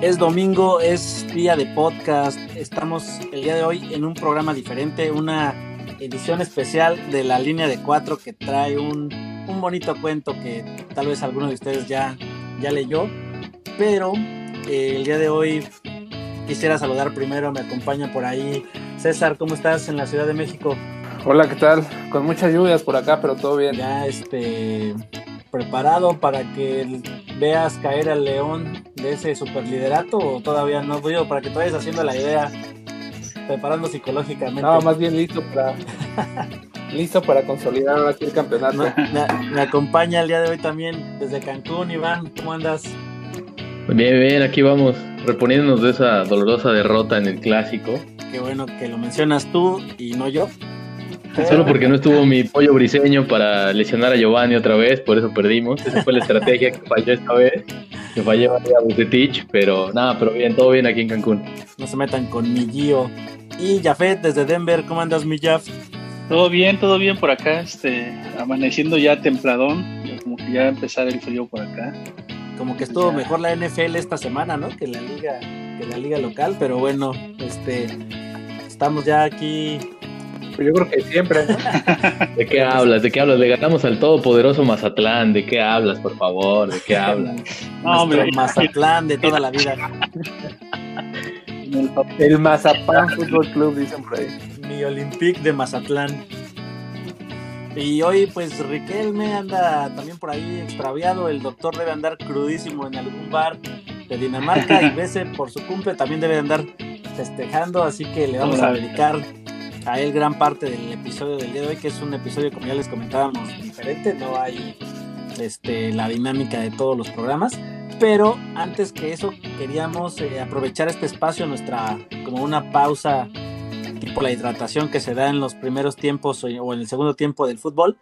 Es domingo, es día de podcast. Estamos el día de hoy en un programa diferente, una edición especial de la línea de cuatro que trae un, un bonito cuento que tal vez alguno de ustedes ya, ya leyó. Pero eh, el día de hoy quisiera saludar primero, me acompaña por ahí César, ¿cómo estás en la Ciudad de México? Hola, ¿qué tal? Con muchas lluvias por acá, pero todo bien. Ya este preparado para que veas caer al león de ese superliderato o todavía no digo para que te vayas haciendo la idea preparando psicológicamente. No más bien listo para listo para consolidar aquí el campeonato. Me, me, acompaña el día de hoy también desde Cancún Iván cómo andas bien bien aquí vamos reponiéndonos de esa dolorosa derrota en el clásico. Qué bueno que lo mencionas tú y no yo Solo porque no estuvo mi pollo briseño para lesionar a Giovanni otra vez, por eso perdimos. Esa fue la estrategia que falló esta vez. Que falló a Bucetich, pero nada, pero bien, todo bien aquí en Cancún. No se metan con mi Gio. Y Jafet desde Denver, ¿cómo andas, mi Jaf? Todo bien, todo bien por acá, este, amaneciendo ya templadón, como que ya empezar el frío por acá. Como que estuvo mejor la NFL esta semana, ¿no? Que la liga, que la liga local, pero bueno, este, estamos ya aquí yo creo que siempre, ¿no? ¿De qué hablas? ¿De qué hablas? Le ganamos al todopoderoso Mazatlán. ¿De qué hablas, por favor? ¿De qué hablas? No, hombre, Mazatlán de toda la vida. El Mazapán Fútbol Club, dicen por ahí. Mi Olympique de Mazatlán. Y hoy, pues Riquelme anda también por ahí extraviado. El doctor debe andar crudísimo en algún bar de Dinamarca. y Bese, por su cumple, también debe andar festejando. Así que le vamos a dedicar a él gran parte del episodio del día de hoy, que es un episodio, como ya les comentábamos, diferente, no hay este, la dinámica de todos los programas, pero antes que eso queríamos eh, aprovechar este espacio, nuestra, como una pausa tipo la hidratación que se da en los primeros tiempos o en el segundo tiempo del fútbol,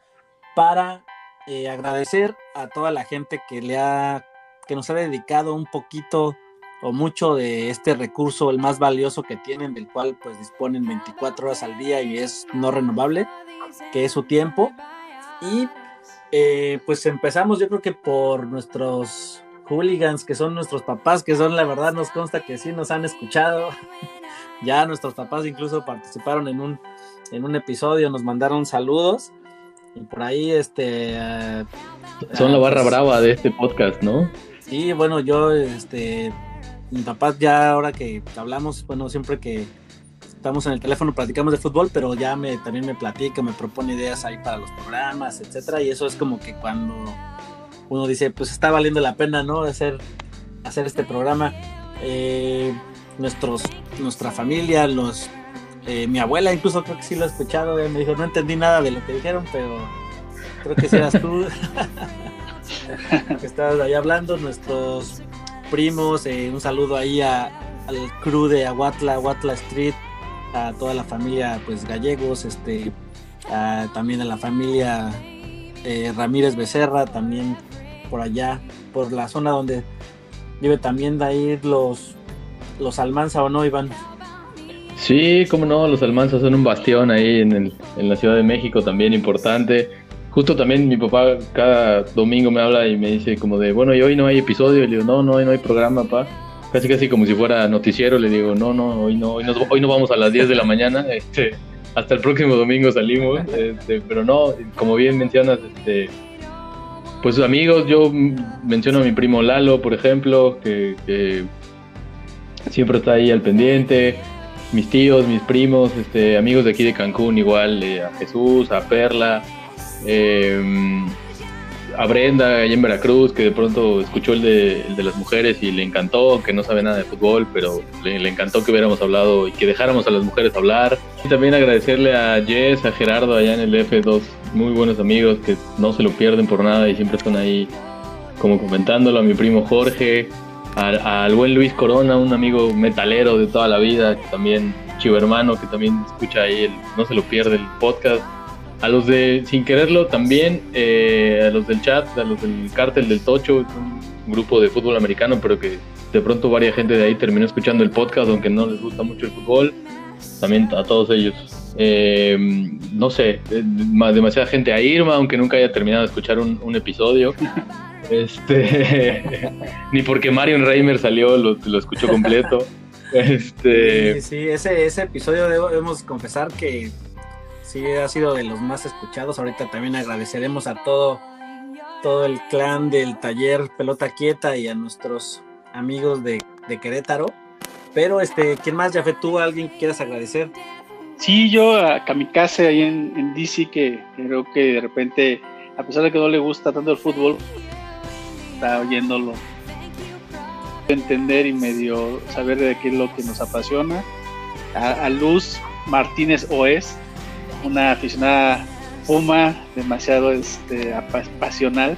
para eh, agradecer a toda la gente que le ha, que nos ha dedicado un poquito o mucho de este recurso, el más valioso que tienen, del cual pues disponen 24 horas al día y es no renovable, que es su tiempo. Y eh, pues empezamos yo creo que por nuestros hooligans, que son nuestros papás, que son la verdad nos consta que sí nos han escuchado. ya nuestros papás incluso participaron en un, en un episodio, nos mandaron saludos. Y por ahí, este... Eh, son la barra pues, brava de este podcast, ¿no? Sí, bueno, yo, este, mi papá ya ahora que hablamos, bueno, siempre que estamos en el teléfono platicamos de fútbol, pero ya me, también me platica, me propone ideas ahí para los programas, etcétera, y eso es como que cuando uno dice, pues está valiendo la pena, ¿no? Hacer, hacer este programa. Eh, nuestros, nuestra familia, los, eh, mi abuela incluso creo que sí lo ha escuchado, me dijo, no entendí nada de lo que dijeron, pero creo que si eras tú que estabas ahí hablando, nuestros primos, eh, un saludo ahí al crew de Aguatla, Aguatla Street, a toda la familia pues gallegos, este, también a la familia eh, Ramírez Becerra, también por allá, por la zona donde vive también de ahí los, los Almanza o no, Iván. Sí, como no, los Almanza son un bastión ahí en, el, en la Ciudad de México también importante justo también mi papá cada domingo me habla y me dice como de, bueno, y hoy no hay episodio, le digo, no, no, no hay programa, papá. Casi casi como si fuera noticiero, le digo, no, no, hoy no, hoy no, hoy no vamos a las 10 de la mañana, este, hasta el próximo domingo salimos, este, pero no, como bien mencionas, este, pues amigos, yo menciono a mi primo Lalo, por ejemplo, que, siempre está ahí al pendiente, mis tíos, mis primos, este, amigos de aquí de Cancún, igual, eh, a Jesús, a Perla, eh, a Brenda allá en Veracruz, que de pronto escuchó el de, el de, las mujeres y le encantó, que no sabe nada de fútbol, pero le, encantó que hubiéramos hablado y que dejáramos a las mujeres hablar. Y también agradecerle a Jess, a Gerardo allá en el F, dos muy buenos amigos que no se lo pierden por nada y siempre están ahí como comentándolo, a mi primo Jorge, al buen Luis Corona, un amigo metalero de toda la vida, también chivo hermano, que también escucha ahí, no se lo pierde el podcast a los de Sin Quererlo también, eh, a los del chat, a los del Cártel del Tocho, un grupo de fútbol americano, pero que de pronto varias gente de ahí terminó escuchando el podcast, aunque no les gusta mucho el fútbol. También a todos ellos. Eh, no sé, eh, demasiada gente a Irma, aunque nunca haya terminado de escuchar un, episodio. Este, ni porque Marion Reimer salió, lo, lo escuchó completo. Este... Sí, sí, ese, ese episodio debemos confesar que sí ha sido de los más escuchados. Ahorita también agradeceremos a todo, todo el clan del taller Pelota Quieta y a nuestros amigos de, de Querétaro. Pero, este, ¿quién más, Jafet? ¿Tú alguien que quieras agradecer? Sí, yo a Kamikaze ahí en, DC, que, creo que de repente, a pesar de que no le gusta tanto el fútbol, está oyéndolo entender y medio saber de qué es lo que nos apasiona. A, Luz Martínez Oes, una aficionada Puma, demasiado este, pasional.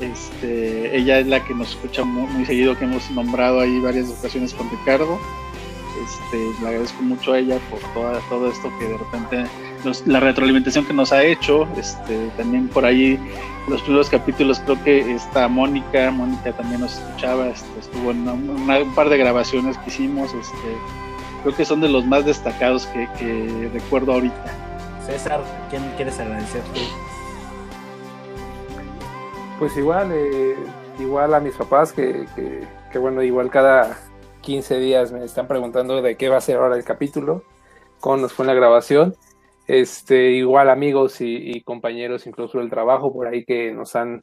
Este, ella es la que nos escucha muy, seguido, que hemos nombrado ahí varias ocasiones con Ricardo. Este, le agradezco mucho a ella por toda, todo esto que de repente la retroalimentación que nos ha hecho, este, también por ahí los primeros capítulos creo que está Mónica, Mónica también nos escuchaba, este, estuvo en un par de grabaciones que hicimos, este, creo que son de los más destacados que, recuerdo ahorita. César, ¿quién quieres agradecer Pues igual, eh, igual a mis papás que, que bueno, igual cada 15 días me están preguntando de qué va a ser ahora el capítulo, cómo nos fue en la grabación este, igual amigos y, compañeros incluso del trabajo por ahí que nos han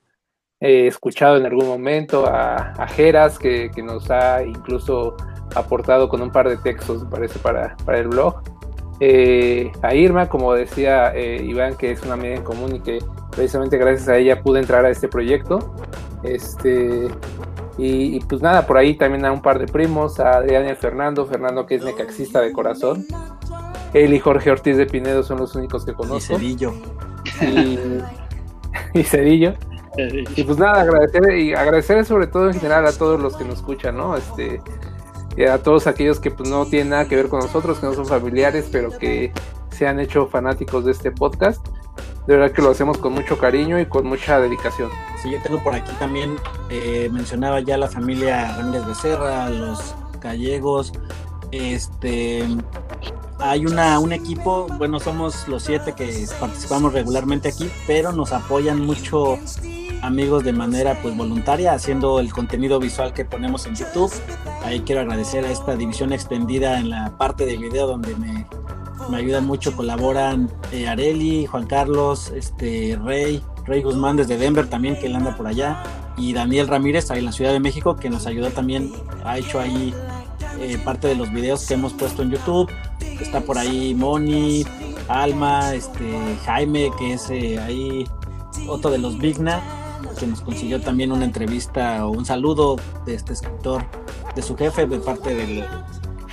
eh, escuchado en algún momento, a, Geras que, nos ha incluso aportado con un par de textos, me parece, para, para el blog. Eh, a Irma, como decía eh, Iván, que es una amiga en común y que precisamente gracias a ella pude entrar a este proyecto. Este, y, pues nada, por ahí también a un par de primos, a Adrián y a Fernando, Fernando que es necaxista de corazón, él y Jorge Ortiz de Pinedo son los únicos que conozco. Y Cedillo. Y, Cedillo. Y pues nada, agradecer y agradecer sobre todo en general a todos los que nos escuchan, ¿no? Este, a todos aquellos que pues no tienen nada que ver con nosotros, que no son familiares, pero que se han hecho fanáticos de este podcast. De verdad que lo hacemos con mucho cariño y con mucha dedicación. Sí, yo tengo por aquí también, eh, mencionaba ya la familia Ramírez Becerra, los gallegos, este hay una, un equipo, bueno, somos los siete que participamos regularmente aquí, pero nos apoyan mucho amigos de manera pues voluntaria haciendo el contenido visual que ponemos en YouTube. Ahí quiero agradecer a esta división extendida en la parte de video donde me, me ayudan mucho, colaboran eh, Areli, Juan Carlos, este Rey, Rey Guzmán desde Denver también que él anda por allá y Daniel Ramírez ahí en la Ciudad de México que nos ayudó también, ha hecho ahí eh, parte de los videos que hemos puesto en YouTube. Está por ahí Moni, Alma, este, Jaime, que es eh, ahí otro de los Vigna, que nos consiguió también una entrevista o un saludo de este escritor, de su jefe, de parte del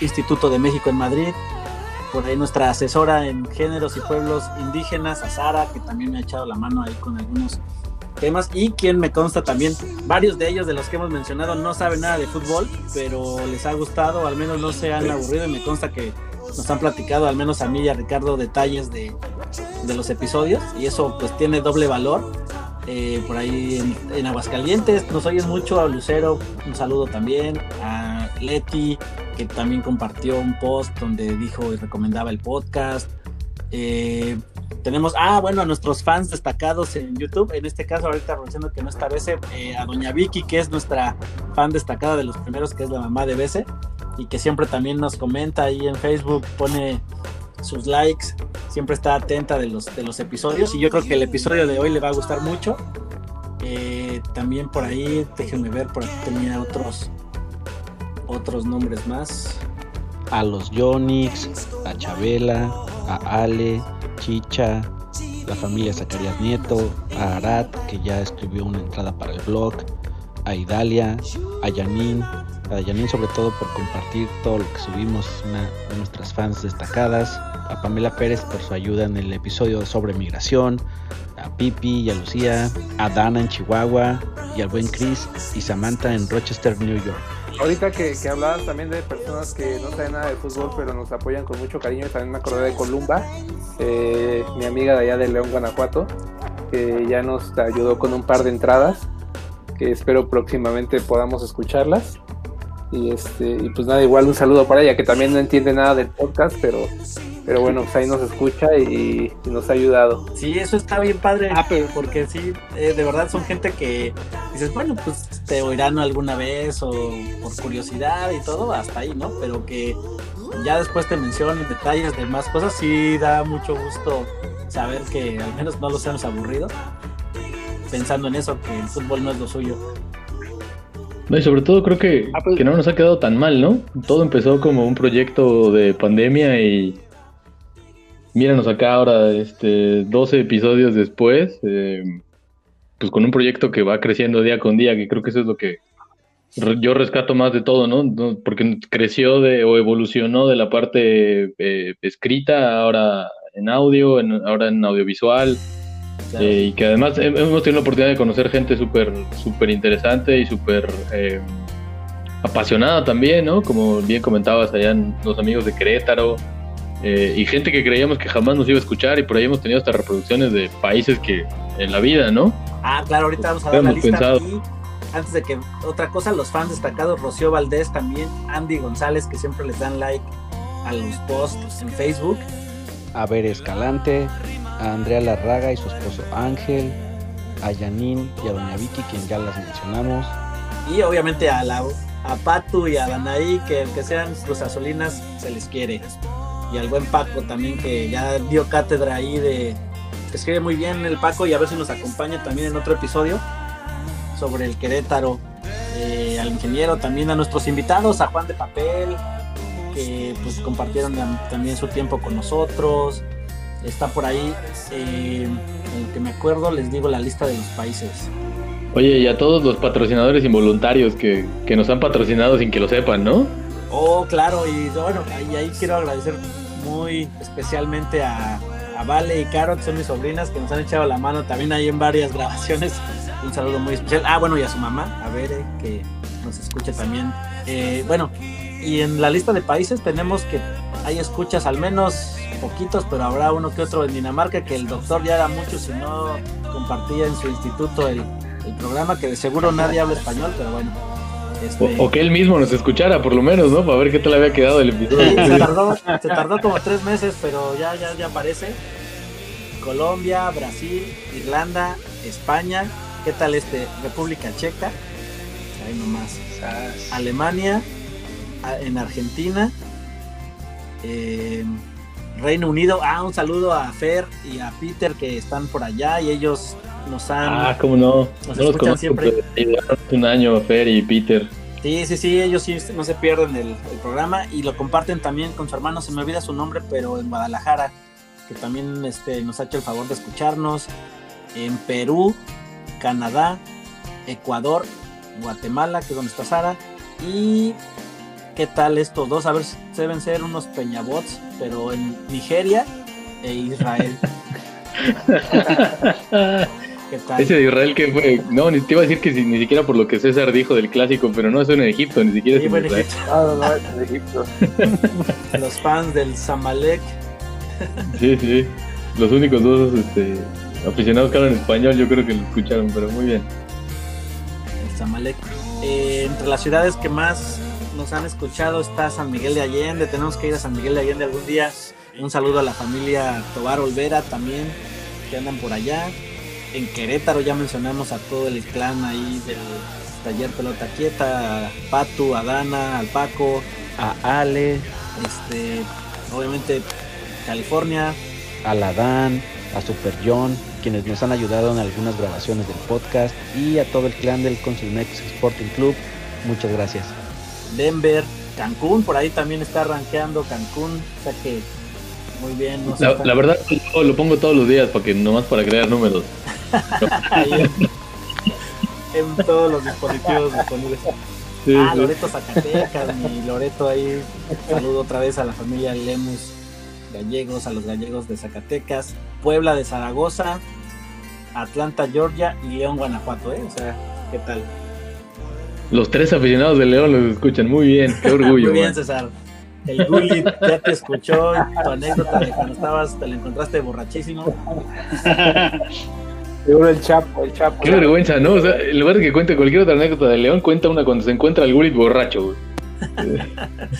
Instituto de México en Madrid. Por ahí nuestra asesora en géneros y pueblos indígenas, Azara, que también me ha echado la mano ahí con algunos temas y quien me consta también, varios de ellos de los que hemos mencionado no saben nada de fútbol, pero les ha gustado, al menos no se han aburrido y me consta que nos han platicado, al menos a mí y a Ricardo, detalles de, de los episodios y eso pues tiene doble valor. Eh, por ahí en, Aguascalientes nos oyen mucho a Lucero, un saludo también, a Leti, que también compartió un post donde dijo y recomendaba el podcast. Eh, tenemos, ah, bueno, a nuestros fans destacados en YouTube, en este caso ahorita anunciando que no está Bese, eh, a Doña Vicky, que es nuestra fan destacada de los primeros, que es la mamá de Bese, y que siempre también nos comenta ahí en Facebook, pone sus likes, siempre está atenta de los, de los episodios, y yo creo que el episodio de hoy le va a gustar mucho. Eh, también por ahí, déjenme ver, por aquí tenía otros, otros nombres más. A los Yonix, a Chabela, a Ale, Chicha, la familia Zacarías Nieto, a Arad, que ya escribió una entrada para el blog, a Idalia, a Yanin, a Yanin sobre todo por compartir todo lo que subimos, una de nuestras fans destacadas, a Pamela Pérez por su ayuda en el episodio sobre migración, a Pipi y a Lucía, a Dana en Chihuahua. Y al buen Chris y Samantha en Rochester, New York. Ahorita que, que, hablabas también de personas que no saben nada de fútbol, pero nos apoyan con mucho cariño, también me acordé de Columba, eh, mi amiga de allá de León, Guanajuato, que ya nos ayudó con un par de entradas, que espero próximamente podamos escucharlas. Y este, y pues nada, igual un saludo para ella, que también no entiende nada del podcast, pero pero bueno, pues ahí nos escucha y, nos ha ayudado. Sí, eso está bien padre, ah, pero porque sí, eh, de verdad son gente que dices, bueno, pues te oirán alguna vez o por curiosidad y todo, hasta ahí, ¿no? Pero que ya después te mencionen detalles de más cosas, sí da mucho gusto saber que al menos no los hemos aburrido, pensando en eso, que el fútbol no es lo suyo. No, y sobre todo creo que, ah, pues que no nos ha quedado tan mal, ¿no? Todo empezó como un proyecto de pandemia y míranos acá ahora, este, 12 episodios después, eh, pues con un proyecto que va creciendo día con día, que creo que eso es lo que yo rescato más de todo, ¿no? Porque creció de, o evolucionó de la parte eh, escrita, ahora en audio, ahora en audiovisual, eh, y que además hemos tenido la oportunidad de conocer gente súper súper interesante y súper apasionada también, ¿no? Como bien comentabas allá los amigos de Querétaro, eh, y gente que creíamos que jamás nos iba a escuchar y por ahí hemos tenido hasta reproducciones de países que en la vida, ¿no? Ah, claro, ahorita vamos a ver la lista aquí. Antes de que otra cosa, los fans destacados, Rocío Valdés también, Andy González, que siempre les dan like a los posts en Facebook. A Ver Escalante, a Andrea Larraga y su esposo Ángel, a Yanin y a Doña Vicky, quien ya las mencionamos. Y obviamente a la a Patu y a Danaí, que aunque sean cruzazolinas, se les quiere. Y al buen Paco también que ya dio cátedra ahí de escribe muy bien el Paco y a ver si nos acompaña también en otro episodio sobre el Querétaro. Eh, al ingeniero también a nuestros invitados a Juan de Papel que pues compartieron también su tiempo con nosotros está por ahí eh, el que me acuerdo les digo la lista de los países Oye, y a todos los patrocinadores involuntarios que, que nos han patrocinado sin que lo sepan, ¿no? Oh, claro, y bueno, ahí, ahí quiero agradecer muy especialmente a, Vale y Caro, que son mis sobrinas, que nos han echado la mano también ahí en varias grabaciones. Un saludo muy especial. Ah, bueno, y a su mamá, a Bere, que nos escucha también. Eh, bueno, y en la lista de países tenemos que hay escuchas al menos poquitos, pero habrá uno que otro en Dinamarca, que el doctor ya era mucho si no compartía en su instituto el, el programa, que de seguro nadie habla español, pero bueno este, o, que él mismo nos escuchara, por lo menos, ¿no? Para ver qué tal había quedado el episodio. se, tardó, como tres meses, pero ya, ya, ya aparece. Colombia, Brasil, Irlanda, España. ¿Qué tal este? República Checa. Ahí nomás. Alemania, en Argentina. Eh, Reino Unido. Ah, un saludo a Fer y a Peter que están por allá y ellos nos han. Ah, cómo no. Nos no escuchan siempre. Un año, Fer y Peter. Sí, sí, sí, ellos sí no se pierden el, programa y lo comparten también con su hermano, se me olvida su nombre, pero en Guadalajara, que también este, nos ha hecho el favor de escucharnos. En Perú, Canadá, Ecuador, Guatemala, que es donde está Sara. Y qué tal estos dos, a ver, deben ser unos peñabots, pero en Nigeria e Israel. Ese de Israel que fue. No, ni te iba a decir que ni siquiera por lo que César dijo del clásico, pero no es en Egipto, ni siquiera es en Israel. Ah, no, es en Egipto. Los fans del Zamalek. sí, sí. Los únicos dos este, aficionados que hablan español, yo creo que lo escucharon, pero muy bien. El Zamalek. Eh, entre las ciudades que más nos han escuchado está San Miguel de Allende. Tenemos que ir a San Miguel de Allende algún día. Un saludo a la familia Tobar Olvera también, que andan por allá en Querétaro ya mencionamos a todo el clan ahí del taller pelota quieta, a Patu, a Dana, al Paco, a Ale, este, obviamente California, a la Dan, a Super John, quienes nos han ayudado en algunas grabaciones del podcast y a todo el clan del Consulmex Sporting Club. Muchas gracias. Denver, Cancún, por ahí también está rankeando Cancún, o sea que muy bien. la, verdad, lo pongo todos los días para que nomás para crear números. en, todos los dispositivos disponibles. ah, Loreto Zacatecas, mi Loreto ahí. Saludo otra vez a la familia Lemus Gallegos, a los gallegos de Zacatecas, Puebla de Zaragoza, Atlanta, Georgia y León, Guanajuato, ¿eh? O sea, ¿qué tal? Los tres aficionados de León los escuchan muy bien, qué orgullo. muy bien, César. El Gullit ya te escuchó tu anécdota de cuando estabas, te la encontraste borrachísimo. el Chapo, el Chapo. Qué vergüenza, ¿no? O sea, en lugar de que cuente cualquier otra anécdota de León, cuenta una cuando se encuentra el Gullit borracho,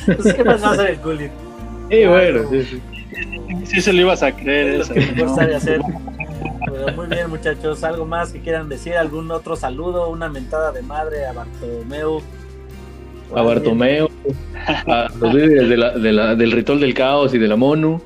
pues, ¿qué pasa a el Gullit? Eh, bueno, sí, sí. Sí se lo ibas a creer. Es eso, lo que mejor ¿no? sabe hacer. Pero muy bien, muchachos. ¿Algo más que quieran decir? ¿Algún otro saludo? ¿Una mentada de madre a Bartomeu? ¿O A? Bartomeo, a los líderes de la- de la- del ritual del caos y de la MONU,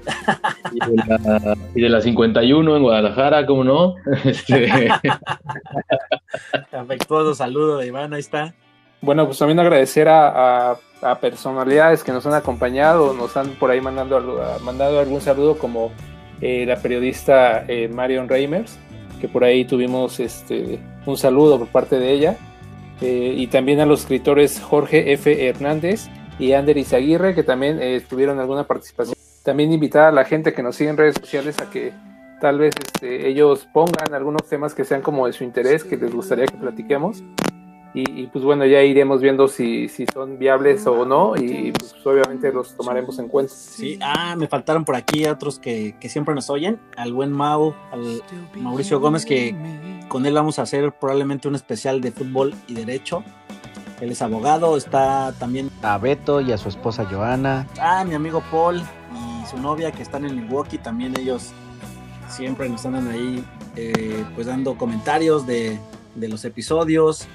y de la, y de la 51 en Guadalajara, ¿cómo no? Este, Afectuoso saludo de Iván, ahí está. Bueno, pues también agradecer a, a- a personalidades que nos han acompañado, nos han por ahí mandando, mandado algún saludo, como eh, la periodista eh, Marion Reimers, que por ahí tuvimos este, un saludo por parte de ella, eh, y también a los escritores Jorge F. Hernández y Ander Izaguirre, que también tuvieron alguna participación. También invitar a la gente que nos sigue en redes sociales a que tal vez este, ellos pongan algunos temas que sean como de su interés, que les gustaría que platiquemos. Y, y, pues bueno, ya iremos viendo si, si son viables o no y pues obviamente los tomaremos en cuenta. Sí, ah, me faltaron por aquí otros que, que siempre nos oyen. Al buen Mau, al Mauricio Gómez, que con él vamos a hacer probablemente un especial de fútbol y derecho. Él es abogado, está también, A Beto y a su esposa Joana. ah, mi amigo Paul y su novia que están en Milwaukee, también ellos siempre nos andan ahí eh, pues dando comentarios de, de los episodios.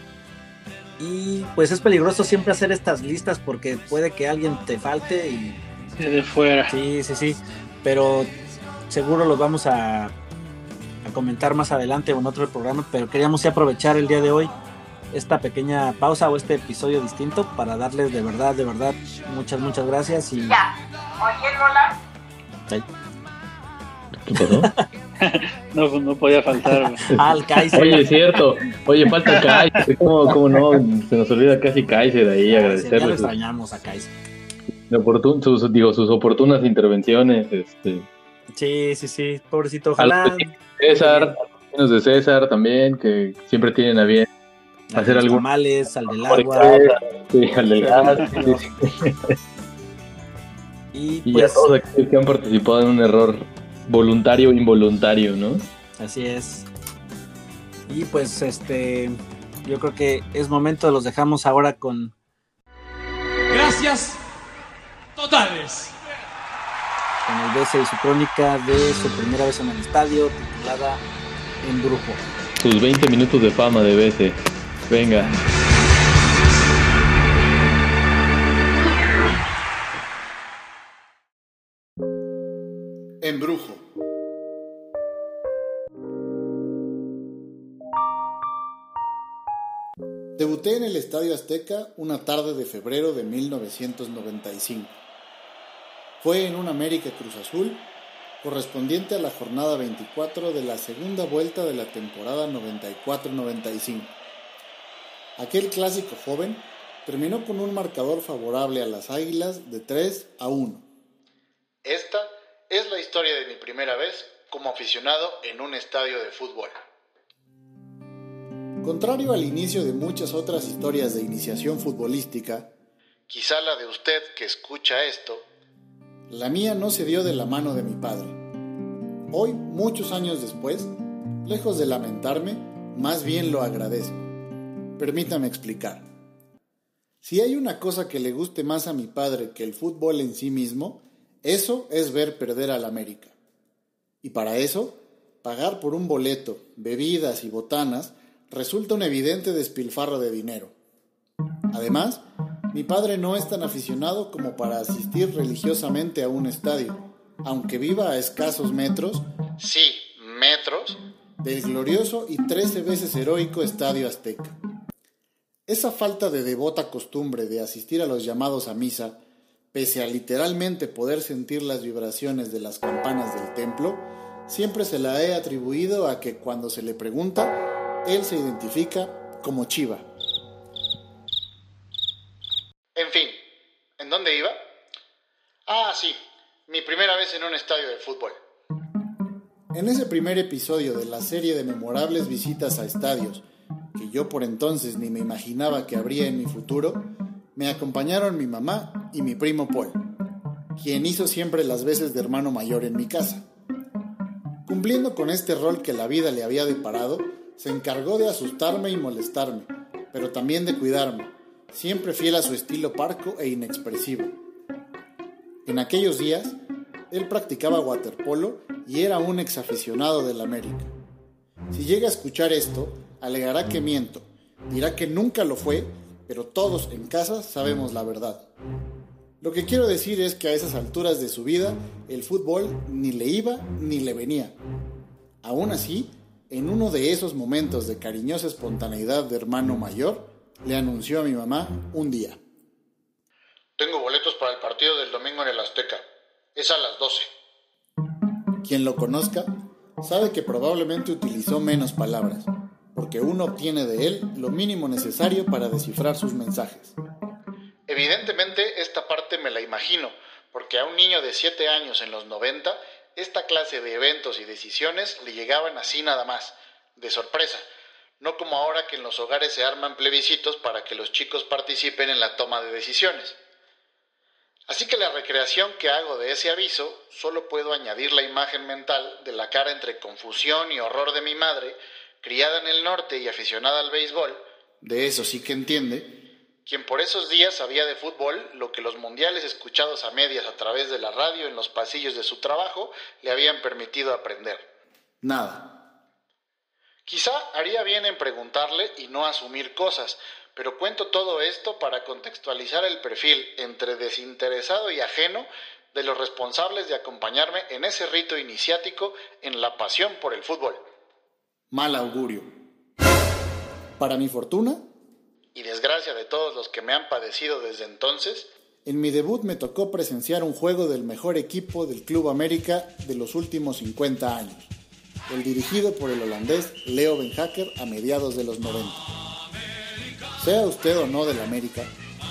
Y pues es peligroso siempre hacer estas listas porque puede que alguien te falte y De fuera. Sí, sí, sí. Pero seguro los vamos a, a comentar más adelante o en otro programa. Pero queríamos sí aprovechar el día de hoy esta pequeña pausa o este episodio distinto para darles de verdad, de verdad, muchas, muchas gracias. Y Ya. Oye, Lola. ¿Qué? No, pues no podía faltar. al Kaiser. Oye, es cierto. Oye, falta Kaiser. ¿Cómo, cómo no? Se nos olvida casi Kaiser ahí, ya lo agradecerle sus, extrañamos a Kaiser. oportun- sus- digo, sus oportunas intervenciones. Este, Sí, sí, sí. Pobrecito. Ojalá. César, los de César también, que siempre tienen a bien hacer algún- tamales, al del agua. Sí, al del gas, sí, sí. Y Y a pues, todos aquellos que han participado en un error voluntario o involuntario, ¿no? así es. Y pues, este. Yo creo que es momento, los dejamos ahora con Gracias totales. con el BC y su crónica de su primera vez en el estadio, titulada Embrujo. Sus 20 minutos de fama de BC. Venga. Embrujo. Debuté en el Estadio Azteca una tarde de febrero de 1995. Fue en un América Cruz Azul correspondiente a la jornada 24 de la segunda vuelta de la temporada 94-95. Aquel clásico joven terminó con un marcador favorable a las Águilas de 3 a 1. Esta es la historia de mi primera vez como aficionado en un estadio de fútbol. Contrario al inicio de muchas otras historias de iniciación futbolística, quizá la de usted que escucha esto, la mía no se dio de la mano de mi padre. Hoy, muchos años después, lejos de lamentarme, más bien lo agradezco. Permítame explicar. Si hay una cosa que le guste más a mi padre que el fútbol en sí mismo, eso es ver perder al América. Y para eso, pagar por un boleto, bebidas y botanas resulta un evidente despilfarro de dinero. Además, mi padre no es tan aficionado como para asistir religiosamente a un estadio, aunque viva a escasos metros, sí, metros, del glorioso y 13 veces heroico Estadio Azteca. Esa falta de devota costumbre de asistir a los llamados a misa, pese a literalmente poder sentir las vibraciones de las campanas del templo, siempre se la he atribuido a que cuando se le pregunta, él se identifica como Chiva. En fin, ¿en dónde iba? Ah, sí, mi primera vez en un estadio de fútbol. En ese primer episodio de la serie de memorables visitas a estadios, que yo por entonces ni me imaginaba que habría en mi futuro, me acompañaron mi mamá y mi primo Paul, quien hizo siempre las veces de hermano mayor en mi casa. Cumpliendo con este rol que la vida le había deparado, se encargó de asustarme y molestarme, pero también de cuidarme, siempre fiel a su estilo parco e inexpresivo. En aquellos días, Él practicaba waterpolo y era un exaficionado del América. Si llega a escuchar esto, alegará que miento, dirá que nunca lo fue, pero todos en casa sabemos la verdad. Lo que quiero decir es que a esas alturas de su vida el fútbol ni le iba ni le venía. Aún así, en uno de esos momentos de cariñosa espontaneidad de hermano mayor, le anunció a mi mamá un día. Tengo boletos para el partido del domingo en el Azteca. Es a las 12. Quien lo conozca sabe que probablemente utilizó menos palabras, porque uno obtiene de él lo mínimo necesario para descifrar sus mensajes. Evidentemente esta parte me la imagino, porque a un niño de 7 años en los 90, esta clase de eventos y decisiones le llegaban así nada más, de sorpresa, no como ahora que en los hogares se arman plebiscitos para que los chicos participen en la toma de decisiones. Así que la recreación que hago de ese aviso, solo puedo añadir la imagen mental de la cara entre confusión y horror de mi madre, criada en el norte y aficionada al béisbol, de eso sí que entiende, quien por esos días sabía de fútbol lo que los mundiales escuchados a medias a través de la radio en los pasillos de su trabajo le habían permitido aprender. Nada. Quizá haría bien en preguntarle y no asumir cosas, pero cuento todo esto para contextualizar el perfil entre desinteresado y ajeno de los responsables de acompañarme en ese rito iniciático en la pasión por el fútbol. Mal augurio. Para mi fortuna desgracia de todos los que me han padecido desde entonces, en mi debut me tocó presenciar un juego del mejor equipo del Club América de los últimos 50 años, el dirigido por el holandés Leo Benhacker a mediados de los 90. Sea usted o no del América,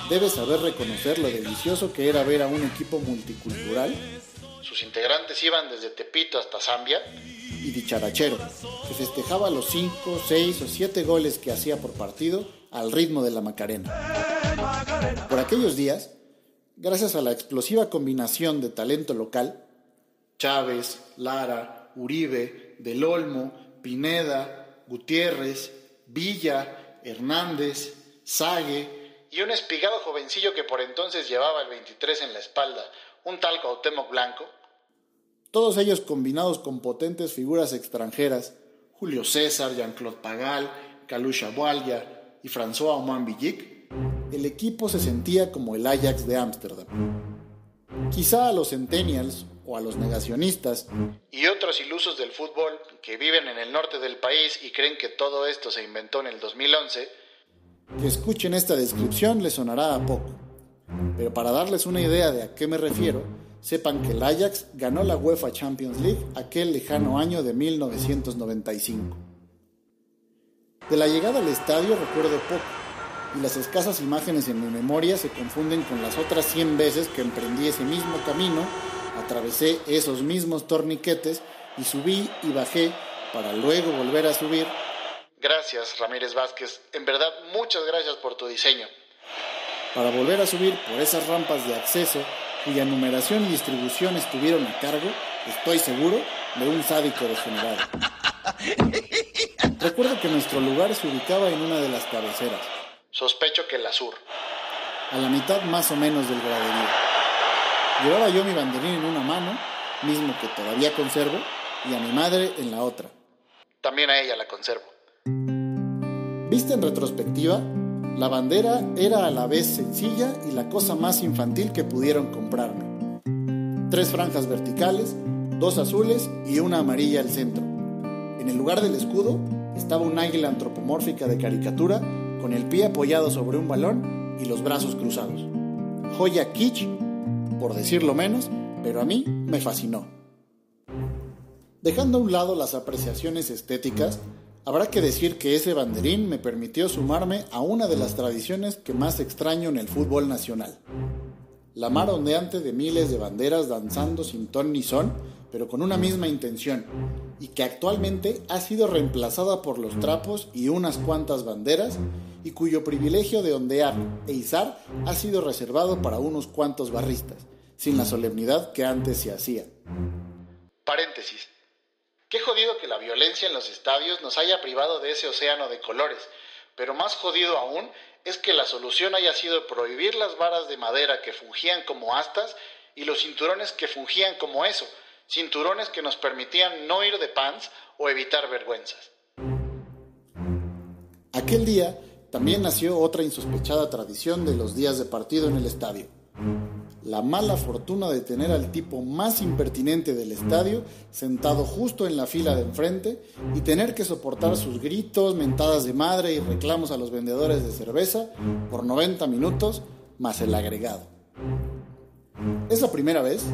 debe saber reconocer lo delicioso que era ver a un equipo multicultural. Sus integrantes iban desde Tepito hasta Zambia. Y dicharachero, que festejaba los 5, 6 o 7 goles que hacía por partido al ritmo de la Macarena. Por aquellos días, gracias a la explosiva combinación de talento local, Chávez, Lara, Uribe, Del Olmo, Pineda, Gutiérrez, Villa, Hernández, Sague y un espigado jovencillo que por entonces llevaba el 23 en la espalda, un tal Cuauhtémoc Blanco. Todos ellos combinados con potentes figuras extranjeras, Julio César, Jean-Claude Pagal, Kalusha Boalya y François Oman Villic, el equipo se sentía como el Ajax de Ámsterdam. Quizá a los centennials o a los negacionistas y otros ilusos del fútbol que viven en el norte del país y creen que todo esto se inventó en el 2011, que escuchen esta descripción les sonará a poco, pero para darles una idea de a qué me refiero, sepan que el Ajax ganó la UEFA Champions League aquel lejano año de 1995. De la llegada al estadio recuerdo poco, y las escasas imágenes en mi memoria se confunden con las otras 100 veces que emprendí ese mismo camino, atravesé esos mismos torniquetes y subí y bajé para luego volver a subir Gracias, Ramírez Vázquez. En verdad, muchas gracias por tu diseño. Para volver a subir por esas rampas de acceso cuya numeración y distribución estuvieron a cargo, estoy seguro, de un sádico degenerado. Recuerdo que nuestro lugar se ubicaba en una de las cabeceras. Sospecho que la sur. A la mitad más o menos del graderío. Llevaba yo mi banderín en una mano, mismo que todavía conservo, y a mi madre en la otra. También a ella la conservo. Vista en retrospectiva, la bandera era a la vez sencilla y la cosa más infantil que pudieron comprarme. Tres franjas verticales, dos azules y una amarilla al centro. En el lugar del escudo estaba un águila antropomórfica de caricatura con el pie apoyado sobre un balón y los brazos cruzados. Joya kitsch, por decirlo menos, pero a mí me fascinó. Dejando a un lado las apreciaciones estéticas, Habrá que decir que ese banderín me permitió sumarme a una de las tradiciones que más extraño en el fútbol nacional. La mar ondeante de miles de banderas danzando sin ton ni son, pero con una misma intención, y que actualmente ha sido reemplazada por los trapos y unas cuantas banderas, y cuyo privilegio de ondear e izar ha sido reservado para unos cuantos barristas, sin la solemnidad que antes se hacía. Paréntesis. Qué jodido que la violencia en los estadios nos haya privado de ese océano de colores, pero más jodido aún es que la solución haya sido prohibir las varas de madera que fungían como astas y los cinturones que fungían como eso, cinturones que nos permitían no ir de pants o evitar vergüenzas. Aquel día también nació otra insospechada tradición de los días de partido en el estadio. La mala fortuna de tener al tipo más impertinente del estadio sentado justo en la fila de enfrente y tener que soportar sus gritos, mentadas de madre y reclamos a los vendedores de cerveza por 90 minutos más el agregado. Esa primera vez,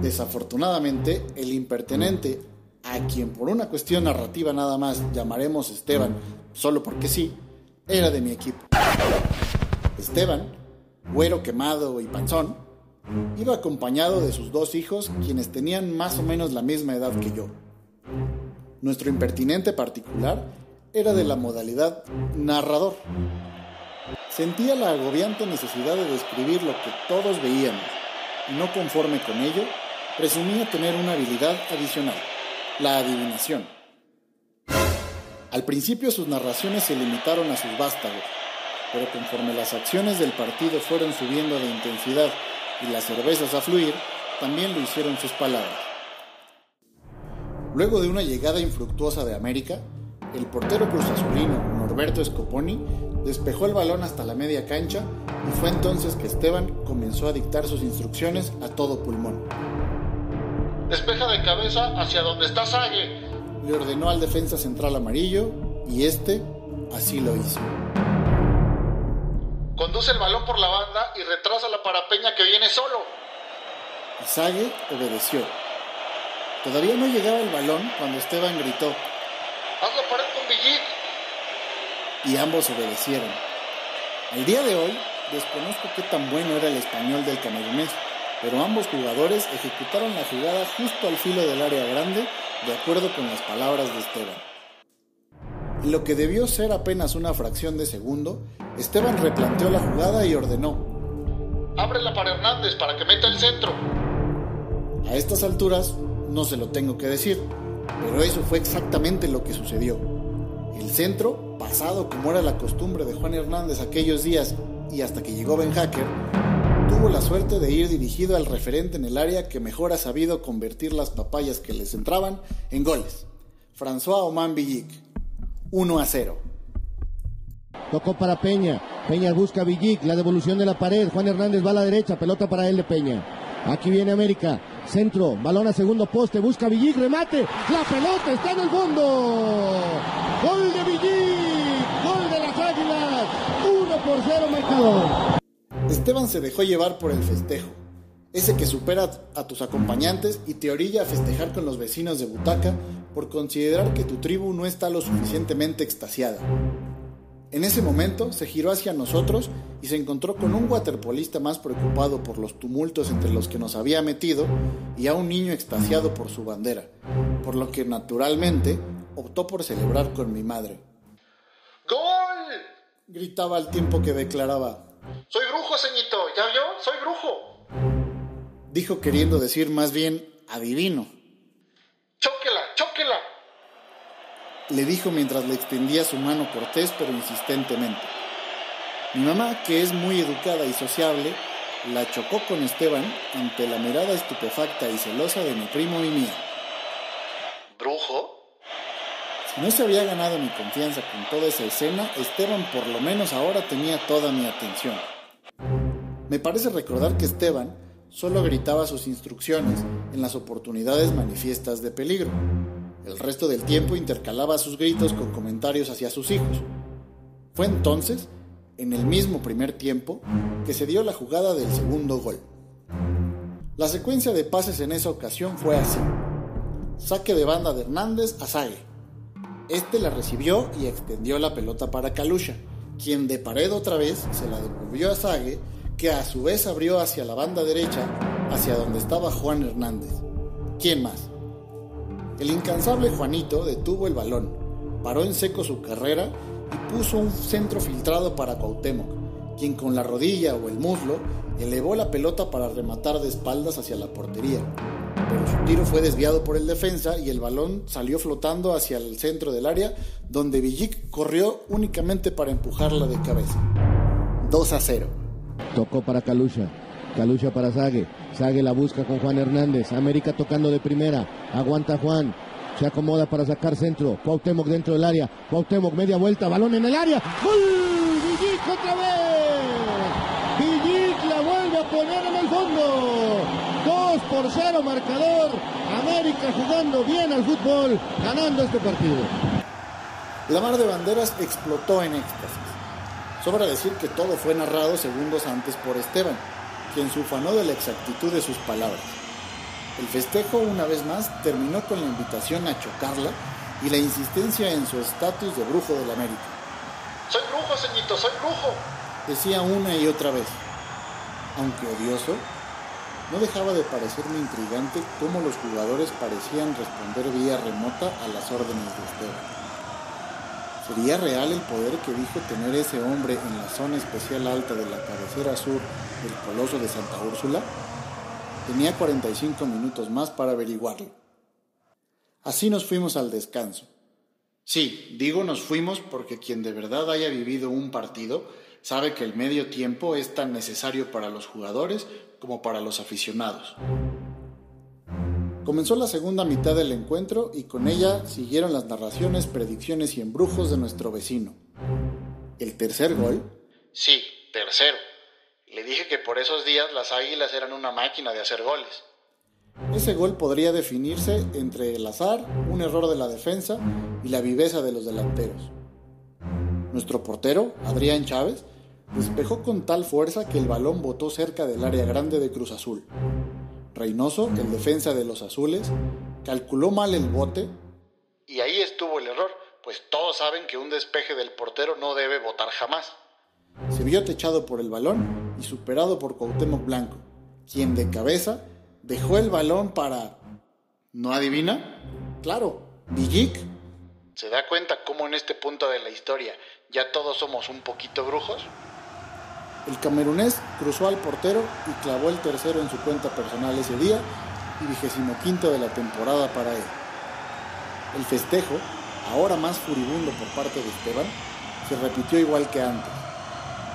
desafortunadamente, el impertinente, a quien por una cuestión narrativa nada más llamaremos Esteban, solo porque sí, era de mi equipo. Esteban, güero quemado y panzón, iba acompañado de sus dos hijos, quienes tenían más o menos la misma edad que yo. Nuestro impertinente particular era de la modalidad narrador. Sentía la agobiante necesidad de describir lo que todos veíamos, no conforme con ello, presumía tener una habilidad adicional, la adivinación. Al principio sus narraciones se limitaron a sus vástagos, pero conforme las acciones del partido fueron subiendo de intensidad y las cervezas a fluir, también lo hicieron sus palabras. Luego de una llegada infructuosa de América, el portero cruzazulino Norberto Scoponi despejó el balón hasta la media cancha y fue entonces que Esteban comenzó a dictar sus instrucciones a todo pulmón. Despeja de cabeza hacia donde está Sague, le ordenó al defensa central amarillo y este así lo hizo. Conduce el balón por la banda y retrasa la parapeña que viene solo. Sague obedeció. Todavía no llegaba el balón cuando Esteban gritó: ¡Hazlo pared con Villit! Y ambos obedecieron. Al día de hoy, desconozco qué tan bueno era el español del camerunés, pero ambos jugadores ejecutaron la jugada justo al filo del área grande de acuerdo con las palabras de Esteban. En lo que debió ser apenas una fracción de segundo, Esteban replanteó la jugada y ordenó: Ábrela para Hernández para que meta el centro. A estas alturas no se lo tengo que decir, pero eso fue exactamente lo que sucedió. El centro, pasado como era la costumbre de Juan Hernández aquellos días y hasta que llegó Ben Hacker, tuvo la suerte de ir dirigido al referente en el área que mejor ha sabido convertir las papayas que les entraban en goles. François Oman Villic. 1 a 0. Tocó para Peña. Peña busca Villic. La devolución de la pared. Juan Hernández va a la derecha. Pelota para él de Peña. Aquí viene América. Centro. Balón a segundo poste. Busca Villic. Remate. La pelota está en el fondo. Gol de Villic. Gol de las Águilas. 1 por 0 marcador. Esteban se dejó llevar por el festejo, ese que supera a tus acompañantes y te orilla a festejar con los vecinos de butaca por considerar que tu tribu no está lo suficientemente extasiada. En ese momento se giró hacia nosotros y se encontró con un waterpolista más preocupado por los tumultos entre los que nos había metido y a un niño extasiado por su bandera, por lo que naturalmente optó por celebrar con mi madre. ¡Gol! Gritaba al tiempo que declaraba soy brujo, ceñito, ¿ya vio? Soy brujo. Dijo queriendo decir más bien adivino. Chóquela, chóquela. Le dijo mientras le extendía su mano cortés pero insistentemente. Mi mamá, que es muy educada y sociable, la chocó con Esteban ante la mirada estupefacta y celosa de mi primo y mía. ¿Brujo? Si no se había ganado mi confianza con toda esa escena, Esteban por lo menos ahora tenía toda mi atención. Me parece recordar que Esteban solo gritaba sus instrucciones en las oportunidades manifiestas de peligro. El resto del tiempo intercalaba sus gritos con comentarios hacia sus hijos. Fue entonces, en el mismo primer tiempo, que se dio la jugada del segundo gol. La secuencia de pases en esa ocasión fue así. Saque de banda de Hernández a Sague este la recibió y extendió la pelota para Kalusha, quien de pared otra vez se la devolvió a Sague, que a su vez abrió hacia la banda derecha, hacia donde estaba Juan Hernández. ¿Quién más? El incansable Juanito detuvo el balón, paró en seco su carrera y puso un centro filtrado para Cuauhtémoc, quien con la rodilla o el muslo elevó la pelota para rematar de espaldas hacia la portería pero su tiro fue desviado por el defensa y el balón salió flotando hacia el centro del área, donde Villic corrió únicamente para empujarla de cabeza. 2 a 0. Tocó para Kalusha. Calucha para Sague. Sague la busca con Juan Hernández. América tocando de primera. Aguanta Juan. Se acomoda para sacar centro. Cuauhtémoc dentro del área. Cuauhtémoc media vuelta. Balón en el área. ¡Gol! Villic otra vez. Villic la vuelve a poner en el fondo. 2 por 0 marcador. América jugando bien al fútbol. Ganando este partido. La mar de banderas explotó en éxtasis. Sobra decir que todo fue narrado segundos antes por Esteban, quien se ufanó de la exactitud de sus palabras. El festejo, una vez más, terminó con la invitación a chocarla y la insistencia en su estatus de brujo del América. Soy brujo, ceñito, soy brujo. Decía una y otra vez. Aunque odioso, no dejaba de parecerme intrigante cómo los jugadores parecían responder vía remota a las órdenes de Esteban. ¿Sería real el poder que dijo tener ese hombre en la zona especial alta de la cabecera sur del Coloso de Santa Úrsula? Tenía 45 minutos más para averiguarlo. Así nos fuimos al descanso. Sí, digo nos fuimos porque quien de verdad haya vivido un partido sabe que el medio tiempo es tan necesario para los jugadores como para los aficionados. Comenzó la segunda mitad del encuentro y con ella siguieron las narraciones, predicciones y embrujos de nuestro vecino. ¿El tercer gol? Sí, tercero. Le dije que por esos días las águilas eran una máquina de hacer goles. Ese gol podría definirse entre el azar, un error de la defensa y la viveza de los delanteros. Nuestro portero, Adrián Chávez, despejó con tal fuerza que el balón botó cerca del área grande de Cruz Azul. Reynoso, el defensa de los azules, calculó mal el bote. Y ahí estuvo el error, pues todos saben que un despeje del portero no debe botar jamás. Se vio techado por el balón y superado por Cuauhtémoc Blanco, quien de cabeza dejó el balón para... ¿No adivina? Claro, Villic. ¿Se da cuenta cómo en este punto de la historia ya todos somos un poquito brujos? El camerunés cruzó al portero y clavó el tercero en su cuenta personal ese día y vigésimo quinto de la temporada para él. El festejo, ahora más furibundo por parte de Esteban, se repitió igual que antes.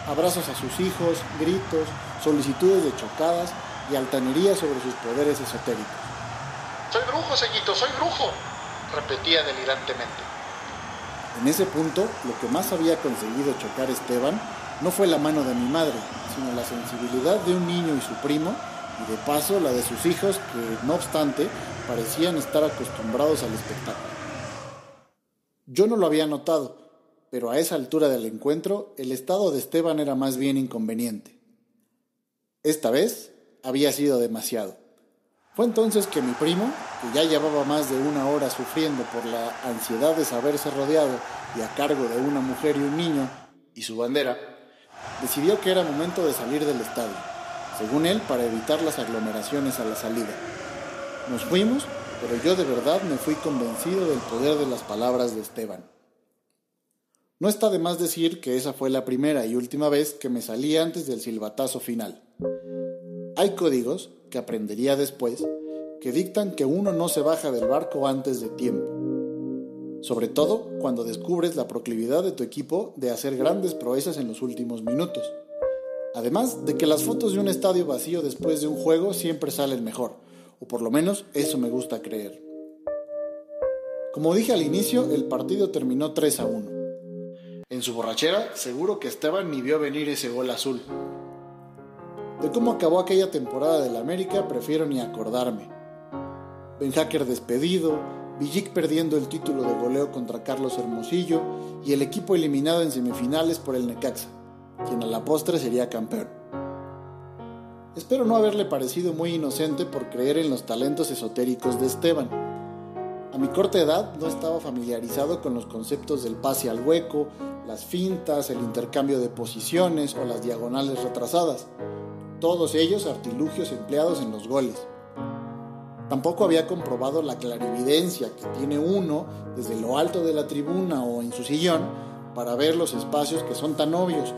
Abrazos a sus hijos, gritos, solicitudes de chocadas y altanería sobre sus poderes esotéricos. Soy brujo, señito, soy brujo, repetía delirantemente. En ese punto, lo que más había conseguido chocar Esteban no fue la mano de mi madre, sino la sensibilidad de un niño y su primo, y de paso la de sus hijos que, no obstante, parecían estar acostumbrados al espectáculo. Yo no lo había notado, pero a esa altura del encuentro el estado de Esteban era más bien inconveniente. Esta vez había sido demasiado. Fue entonces que mi primo, que ya llevaba más de una hora sufriendo por la ansiedad de saberse rodeado y a cargo de una mujer y un niño, y su bandera, decidió que era momento de salir del estadio, según él para evitar las aglomeraciones a la salida. Nos fuimos, pero yo de verdad me fui convencido del poder de las palabras de Esteban. No está de más decir que esa fue la primera y última vez que me salí antes del silbatazo final. Hay códigos, que aprendería después, que dictan que uno no se baja del barco antes de tiempo sobre todo cuando descubres la proclividad de tu equipo de hacer grandes proezas en los últimos minutos. Además de que las fotos de un estadio vacío después de un juego siempre salen mejor, o por lo menos eso me gusta creer. Como dije al inicio, el partido terminó 3 a 1. En su borrachera, seguro que Esteban ni vio venir ese gol azul. De cómo acabó aquella temporada del América, prefiero ni acordarme. Ben Hacker despedido, Villic perdiendo el título de goleo contra Carlos Hermosillo y el equipo eliminado en semifinales por el Necaxa, quien a la postre sería campeón. Espero no haberle parecido muy inocente por creer en los talentos esotéricos de Esteban. A mi corta edad no estaba familiarizado con los conceptos del pase al hueco, las fintas, el intercambio de posiciones o las diagonales retrasadas, todos ellos artilugios empleados en los goles. Tampoco había comprobado la clarividencia que tiene uno desde lo alto de la tribuna o en su sillón para ver los espacios que son tan obvios,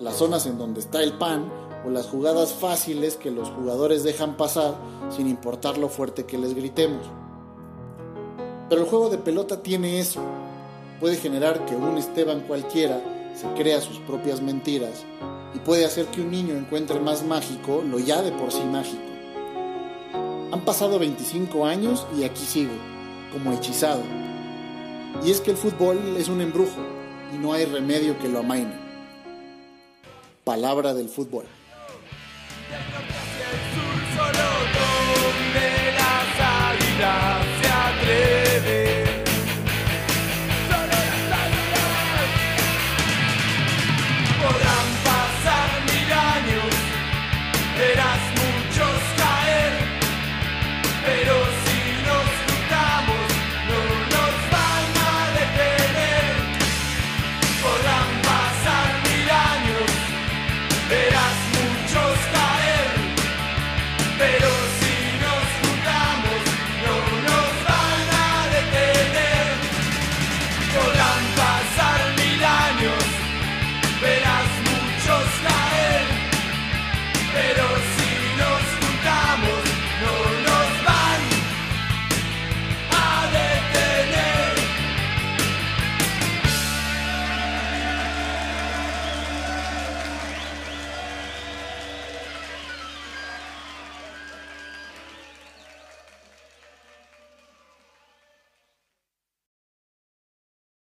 las zonas en donde está el pan o las jugadas fáciles que los jugadores dejan pasar sin importar lo fuerte que les gritemos. Pero el juego de pelota tiene eso. Puede generar que un Esteban cualquiera se crea sus propias mentiras y puede hacer que un niño encuentre más mágico lo ya de por sí mágico. Han pasado 25 años y aquí sigo, como hechizado. Y es que el fútbol es un embrujo y no hay remedio que lo amaine. Palabra del fútbol.